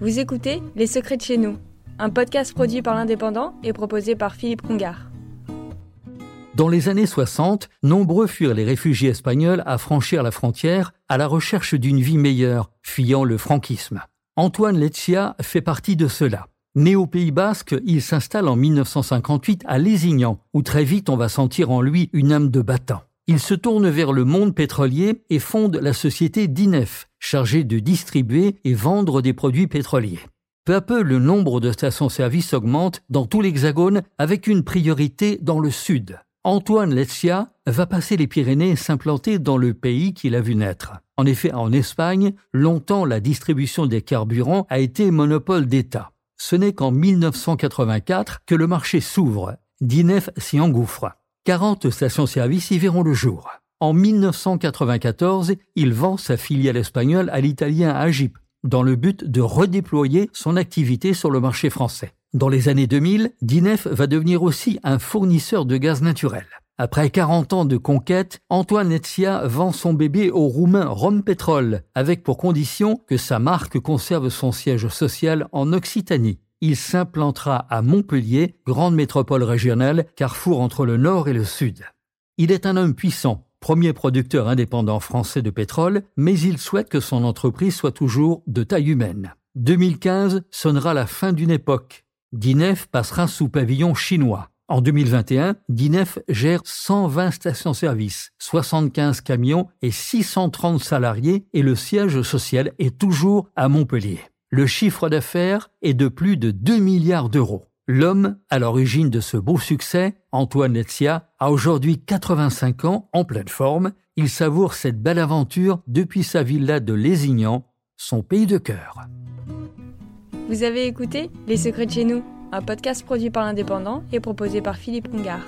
Vous écoutez Les Secrets de chez nous, un podcast produit par l'Indépendant et proposé par Philippe Congar. Dans les années 60, nombreux furent les réfugiés espagnols à franchir la frontière à la recherche d'une vie meilleure, fuyant le franquisme. Antoine Leccia fait partie de cela. Né au Pays Basque, il s'installe en 1958 à Lézignan, où très vite on va sentir en lui une âme de battant. Il se tourne vers le monde pétrolier et fonde la société DINEF, chargée de distribuer et vendre des produits pétroliers. Peu à peu, le nombre de stations-service augmente dans tout l'Hexagone avec une priorité dans le sud. Antoine Leccia va passer les Pyrénées et s'implanter dans le pays qu'il a vu naître. En effet, en Espagne, longtemps la distribution des carburants a été monopole d'État. Ce n'est qu'en 1984 que le marché s'ouvre. Dinef s'y engouffre. 40 stations-service y verront le jour. En 1994, il vend sa filiale espagnole à l'italien Agip, dans le but de redéployer son activité sur le marché français. Dans les années 2000, Dinef va devenir aussi un fournisseur de gaz naturel. Après 40 ans de conquête, Antoine Etzia vend son bébé au roumain Rompetrol, avec pour condition que sa marque conserve son siège social en Occitanie. Il s'implantera à Montpellier, grande métropole régionale, carrefour entre le nord et le sud. Il est un homme puissant, premier producteur indépendant français de pétrole, mais il souhaite que son entreprise soit toujours de taille humaine. 2015 sonnera la fin d'une époque. Dinef passera sous pavillon chinois. En 2021, Dinef gère 120 stations-service, 75 camions et 630 salariés et le siège social est toujours à Montpellier. Le chiffre d'affaires est de plus de 2 milliards d'euros. L'homme à l'origine de ce beau succès, Antoine Letzia, a aujourd'hui 85 ans, en pleine forme. Il savoure cette belle aventure depuis sa villa de Lézignan, son pays de cœur. Vous avez écouté Les Secrets de chez nous, un podcast produit par l'Indépendant et proposé par Philippe Congar.